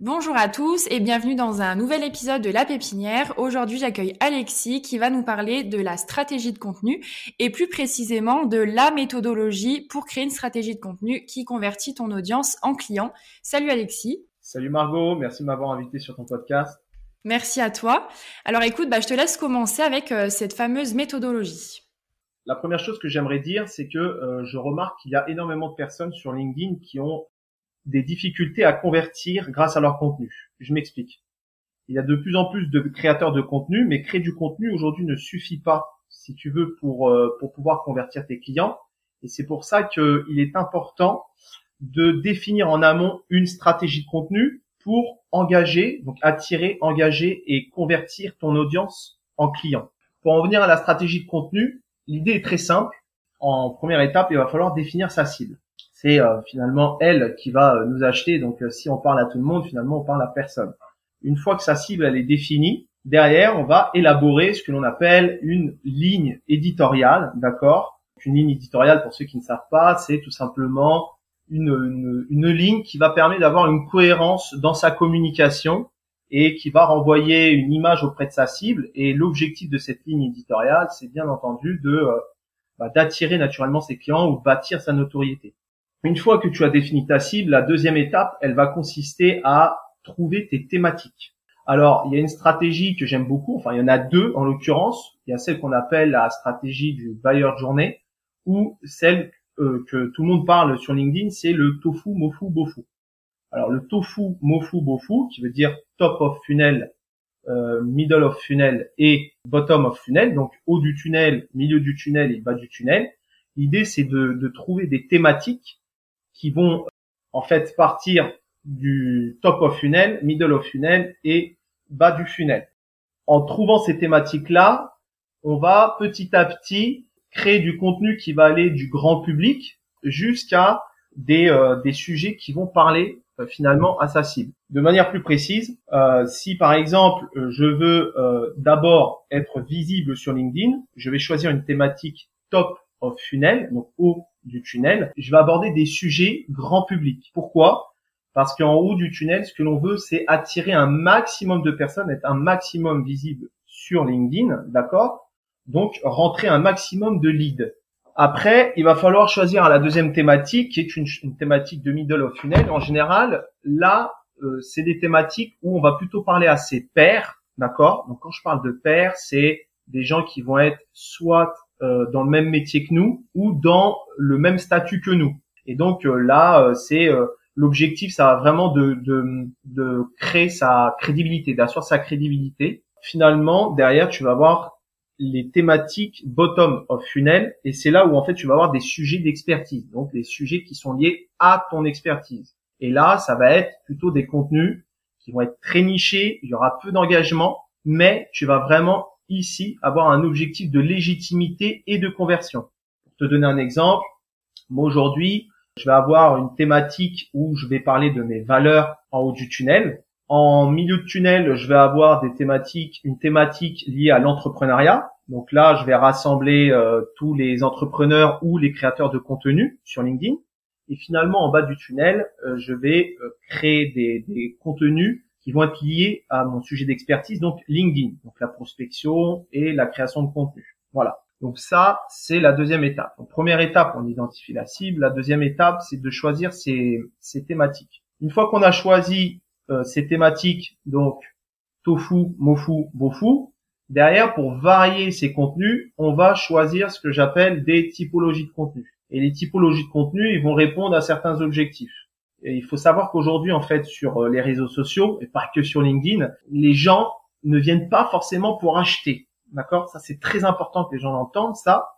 Bonjour à tous et bienvenue dans un nouvel épisode de La Pépinière. Aujourd'hui, j'accueille Alexis qui va nous parler de la stratégie de contenu et plus précisément de la méthodologie pour créer une stratégie de contenu qui convertit ton audience en client. Salut Alexis. Salut Margot, merci de m'avoir invité sur ton podcast. Merci à toi. Alors écoute, bah, je te laisse commencer avec euh, cette fameuse méthodologie. La première chose que j'aimerais dire, c'est que euh, je remarque qu'il y a énormément de personnes sur LinkedIn qui ont des difficultés à convertir grâce à leur contenu. Je m'explique. Il y a de plus en plus de créateurs de contenu, mais créer du contenu aujourd'hui ne suffit pas si tu veux pour euh, pour pouvoir convertir tes clients. Et c'est pour ça qu'il est important de définir en amont une stratégie de contenu pour engager, donc attirer, engager et convertir ton audience en client. Pour en venir à la stratégie de contenu, l'idée est très simple. En première étape, il va falloir définir sa cible c'est euh, finalement elle qui va euh, nous acheter. Donc euh, si on parle à tout le monde, finalement on parle à personne. Une fois que sa cible est définie, derrière on va élaborer ce que l'on appelle une ligne éditoriale, d'accord? Une ligne éditoriale pour ceux qui ne savent pas, c'est tout simplement une, une, une ligne qui va permettre d'avoir une cohérence dans sa communication et qui va renvoyer une image auprès de sa cible. Et l'objectif de cette ligne éditoriale, c'est bien entendu de bah, d'attirer naturellement ses clients ou de bâtir sa notoriété. Une fois que tu as défini ta cible, la deuxième étape, elle va consister à trouver tes thématiques. Alors, il y a une stratégie que j'aime beaucoup, enfin il y en a deux en l'occurrence. Il y a celle qu'on appelle la stratégie du buyer journée ou celle euh, que tout le monde parle sur LinkedIn, c'est le tofu, mofu, bofu. Alors le tofu, mofu, bofu, qui veut dire top of funnel, euh, middle of funnel et bottom of funnel, donc haut du tunnel, milieu du tunnel et bas du tunnel. L'idée, c'est de, de trouver des thématiques qui vont en fait partir du top of funnel, middle of funnel et bas du funnel. En trouvant ces thématiques-là, on va petit à petit créer du contenu qui va aller du grand public jusqu'à des, euh, des sujets qui vont parler euh, finalement à sa cible. De manière plus précise, euh, si par exemple je veux d'abord être visible sur LinkedIn, je vais choisir une thématique top of funnel, donc haut du tunnel, je vais aborder des sujets grand public. Pourquoi? Parce qu'en haut du tunnel, ce que l'on veut, c'est attirer un maximum de personnes, être un maximum visible sur LinkedIn, d'accord? Donc rentrer un maximum de leads. Après, il va falloir choisir la deuxième thématique, qui est une, thématique de middle of funnel. En général, là, euh, c'est des thématiques où on va plutôt parler à ses pairs, d'accord? Donc quand je parle de pairs, c'est des gens qui vont être soit dans le même métier que nous ou dans le même statut que nous. Et donc euh, là, euh, c'est l'objectif, ça va vraiment de, de, de créer sa crédibilité, d'asseoir sa crédibilité. Finalement, derrière, tu vas avoir les thématiques bottom of funnel et c'est là où en fait tu vas avoir des sujets d'expertise, donc les sujets qui sont liés à ton expertise. Et là, ça va être plutôt des contenus qui vont être très nichés, il y aura peu d'engagement, mais tu vas vraiment ici avoir un objectif de légitimité et de conversion. Pour te donner un exemple, moi aujourd'hui, je vais avoir une thématique où je vais parler de mes valeurs en haut du tunnel. En milieu de tunnel, je vais avoir des thématiques, une thématique liée à l'entrepreneuriat. Donc là, je vais rassembler euh, tous les entrepreneurs ou les créateurs de contenu sur LinkedIn. Et finalement, en bas du tunnel, euh, je vais euh, créer des, des contenus qui vont être liés à mon sujet d'expertise, donc LinkedIn, donc la prospection et la création de contenu. Voilà. Donc ça, c'est la deuxième étape. Donc première étape, on identifie la cible. La deuxième étape, c'est de choisir ces, thématiques. Une fois qu'on a choisi euh, ces thématiques, donc tofu, mofu, bofu, derrière, pour varier ces contenus, on va choisir ce que j'appelle des typologies de contenu. Et les typologies de contenu, ils vont répondre à certains objectifs. Et il faut savoir qu'aujourd'hui, en fait, sur euh, les réseaux sociaux, et pas que sur LinkedIn, les gens ne viennent pas forcément pour acheter. D'accord? Ça, c'est très important que les gens l'entendent, ça.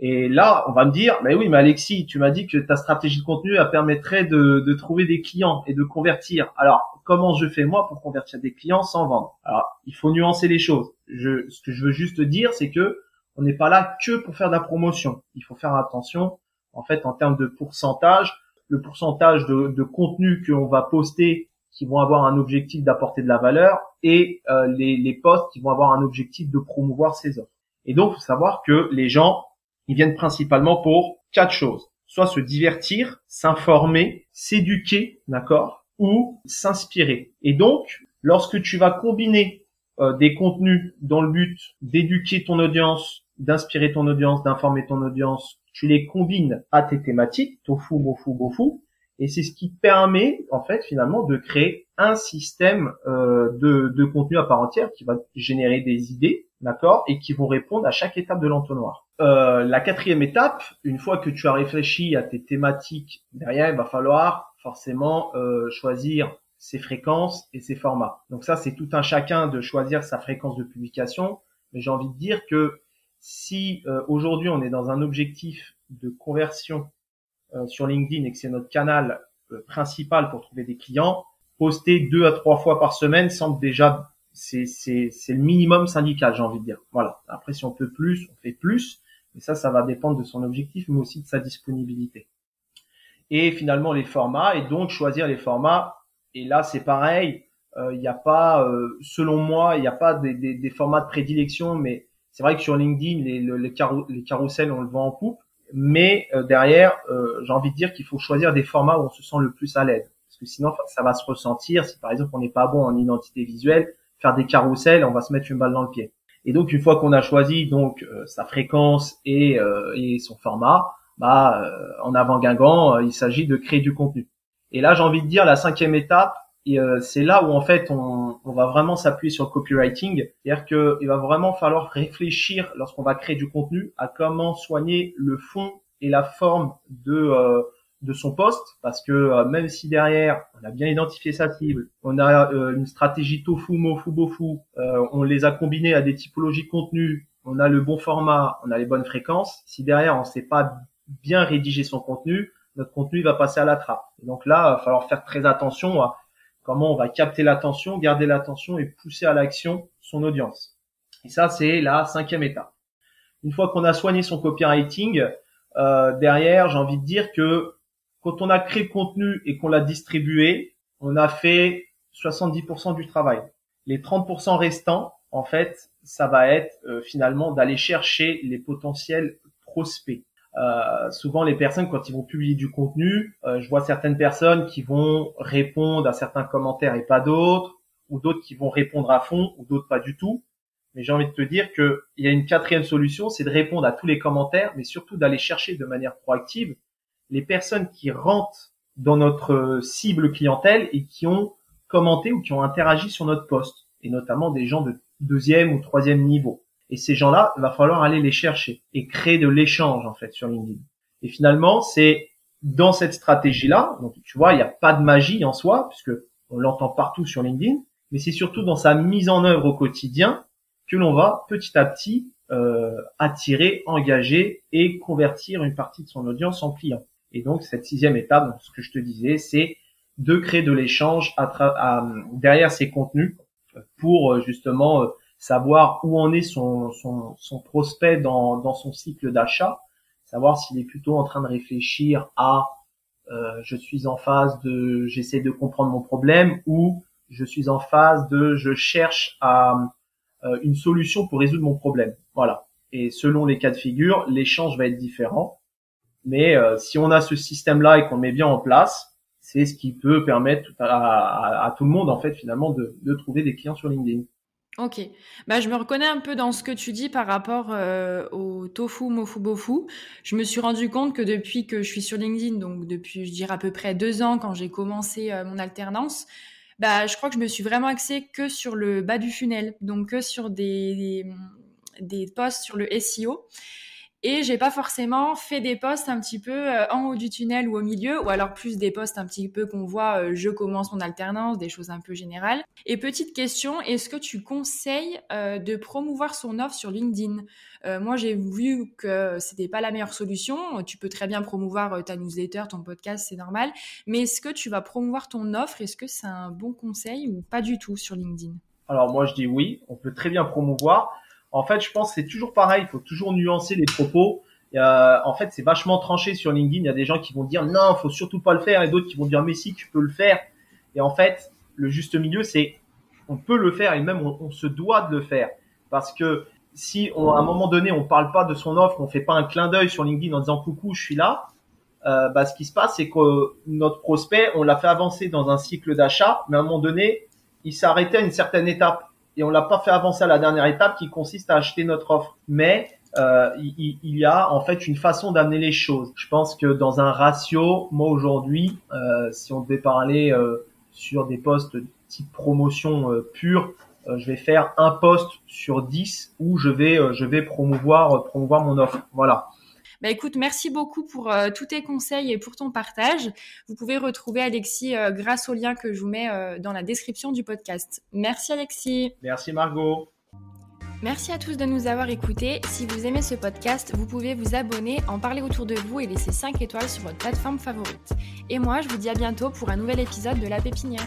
Et là, on va me dire, mais oui, mais Alexis, tu m'as dit que ta stratégie de contenu elle permettrait de, de trouver des clients et de convertir. Alors, comment je fais moi pour convertir des clients sans vendre? Alors, il faut nuancer les choses. Je, ce que je veux juste dire, c'est que on n'est pas là que pour faire de la promotion. Il faut faire attention, en fait, en termes de pourcentage, le pourcentage de, de contenu qu'on va poster qui vont avoir un objectif d'apporter de la valeur et euh, les, les posts qui vont avoir un objectif de promouvoir ces offres. Et donc, faut savoir que les gens, ils viennent principalement pour quatre choses. Soit se divertir, s'informer, s'éduquer, d'accord, ou s'inspirer. Et donc, lorsque tu vas combiner euh, des contenus dans le but d'éduquer ton audience, d'inspirer ton audience, d'informer ton audience, tu les combines à tes thématiques, tofu, bofu, bofu, et c'est ce qui permet en fait finalement de créer un système euh, de, de contenu à part entière qui va générer des idées, d'accord, et qui vont répondre à chaque étape de l'entonnoir. Euh, la quatrième étape, une fois que tu as réfléchi à tes thématiques, derrière il va falloir forcément euh, choisir ses fréquences et ses formats. Donc ça c'est tout un chacun de choisir sa fréquence de publication, mais j'ai envie de dire que si euh, aujourd'hui on est dans un objectif de conversion euh, sur LinkedIn et que c'est notre canal euh, principal pour trouver des clients, poster deux à trois fois par semaine semble déjà c'est c'est c'est le minimum syndical, j'ai envie de dire. Voilà. Après, si on peut plus, on fait plus. Mais ça, ça va dépendre de son objectif, mais aussi de sa disponibilité. Et finalement, les formats et donc choisir les formats. Et là, c'est pareil. Euh, il n'y a pas, selon moi, il n'y a pas des, des, des, formats de prédilection, mais c'est vrai que sur LinkedIn, les, les, les carousels, on le vend en coupe mais euh, derrière, euh, j'ai envie de dire qu'il faut choisir des formats où on se sent le plus à l'aise, parce que sinon ça va se ressentir. Si par exemple on n'est pas bon en identité visuelle, faire des carousels, on va se mettre une balle dans le pied. Et donc une fois qu'on a choisi donc euh, sa fréquence et, et, son format, bah en avant Guingamp, il s'agit de créer du contenu. Et là j'ai envie de dire la cinquième étape, et euh, c'est là où en fait on, on va vraiment s'appuyer sur le copywriting, c'est-à-dire qu'il va vraiment falloir réfléchir lorsqu'on va créer du contenu à comment soigner le fond et la forme de euh, de son poste, parce que euh, même si derrière on a bien identifié sa cible, on a une stratégie tofu, mofu, bofu, on les a combinés à des typologies de contenu, on a le bon format, on a les bonnes fréquences. Si derrière on sait pas bien rédiger son contenu, notre contenu va passer à la trappe. donc là, il va falloir faire très attention à comment on va capter l'attention, garder l'attention et pousser à l'action son audience. Et ça, c'est la cinquième étape. Une fois qu'on a soigné son copywriting, euh, derrière, j'ai envie de dire que quand on a créé le contenu et qu'on l'a distribué, on a fait 70% du travail. Les 30% restants, en fait, ça va être euh, finalement d'aller chercher les potentiels prospects. Euh, souvent les personnes quand ils vont publier du contenu, euh, je vois certaines personnes qui vont répondre à certains commentaires et pas d'autres, ou d'autres qui vont répondre à fond, ou d'autres pas du tout. Mais j'ai envie de te dire qu'il y a une quatrième solution, c'est de répondre à tous les commentaires, mais surtout d'aller chercher de manière proactive les personnes qui rentrent dans notre cible clientèle et qui ont commenté ou qui ont interagi sur notre poste, et notamment des gens de deuxième ou troisième niveau. Et ces gens-là, il va falloir aller les chercher et créer de l'échange en fait sur LinkedIn. Et finalement, c'est dans cette stratégie-là, donc tu vois, il n'y a pas de magie en soi puisque on l'entend partout sur LinkedIn, mais c'est surtout dans sa mise en œuvre au quotidien que l'on va petit à petit euh, attirer, engager et convertir une partie de son audience en client. Et donc cette sixième étape, ce que je te disais, c'est de créer de l'échange derrière ces contenus pour euh, justement euh, savoir où en est son, son, prospect dans, dans son cycle d'achat, savoir s'il est plutôt en train de réfléchir à euh, je suis en phase de j'essaie de comprendre mon problème ou je suis en phase de je cherche à euh, une solution pour résoudre mon problème. Voilà. Et selon les cas de figure, l'échange va être différent. Mais euh, si on a ce système-là et qu'on met bien en place, c'est ce qui peut permettre à, à, à, tout le monde en fait finalement de, de trouver des clients sur LinkedIn. Ok, bah, je me reconnais un peu dans ce que tu dis par rapport euh, au tofu, mofu, bofu. Je me suis rendu compte que depuis que je suis sur LinkedIn, donc depuis, je dirais à peu près deux ans quand j'ai commencé euh, mon alternance, bah, je crois que je me suis vraiment axée que sur le bas du funnel, donc que sur des, des, des posts sur le SEO. Et j'ai pas forcément fait des postes un petit peu euh, en haut du tunnel ou au milieu, ou alors plus des postes un petit peu qu'on voit, euh, je commence mon alternance, des choses un peu générales. Et petite question, est-ce que tu conseilles euh, de promouvoir son offre sur LinkedIn? Moi, j'ai vu que c'était pas la meilleure solution. Tu peux très bien promouvoir ta newsletter, ton podcast, c'est normal. Mais est-ce que tu vas promouvoir ton offre? Est-ce que c'est un bon conseil ou pas du tout sur LinkedIn? Alors moi, je dis oui, on peut très bien promouvoir. En fait, je pense que c'est toujours pareil. Il faut toujours nuancer les propos. en fait, c'est vachement tranché sur LinkedIn. Il y a des gens qui vont dire non, faut surtout pas le faire, et d'autres qui vont dire mais si, tu peux le faire. Et en fait, le juste milieu, c'est on peut le faire et même on, se doit de le faire parce que si on, à un moment donné on parle pas de son offre, on fait pas un clin d'œil sur LinkedIn en disant coucou, je suis là, euh, bah, ce qui se passe, c'est que notre prospect, on l'a fait avancer dans un cycle d'achat, mais à un moment donné, il arrêté à une certaine étape et on l'a pas fait avancer à la dernière étape qui consiste à acheter notre offre. Mais euh, il, y a en fait une façon d'amener les choses. Je pense que dans un ratio, moi aujourd'hui, euh, si on devait parler euh, sur des postes type promotion euh, pure, euh, je vais faire un poste sur 10 où je vais je vais promouvoir promouvoir mon offre. Voilà. Bah écoute, merci beaucoup pour euh, tous tes conseils et pour ton partage. Vous pouvez retrouver Alexis euh, grâce au lien que je vous mets euh, dans la description du podcast. Merci Alexis. Merci Margot. Merci à tous de nous avoir écoutés. Si vous aimez ce podcast, vous pouvez vous abonner, en parler autour de vous et laisser 5 étoiles sur votre plateforme favorite. Et moi, je vous dis à bientôt pour un nouvel épisode de La Pépinière.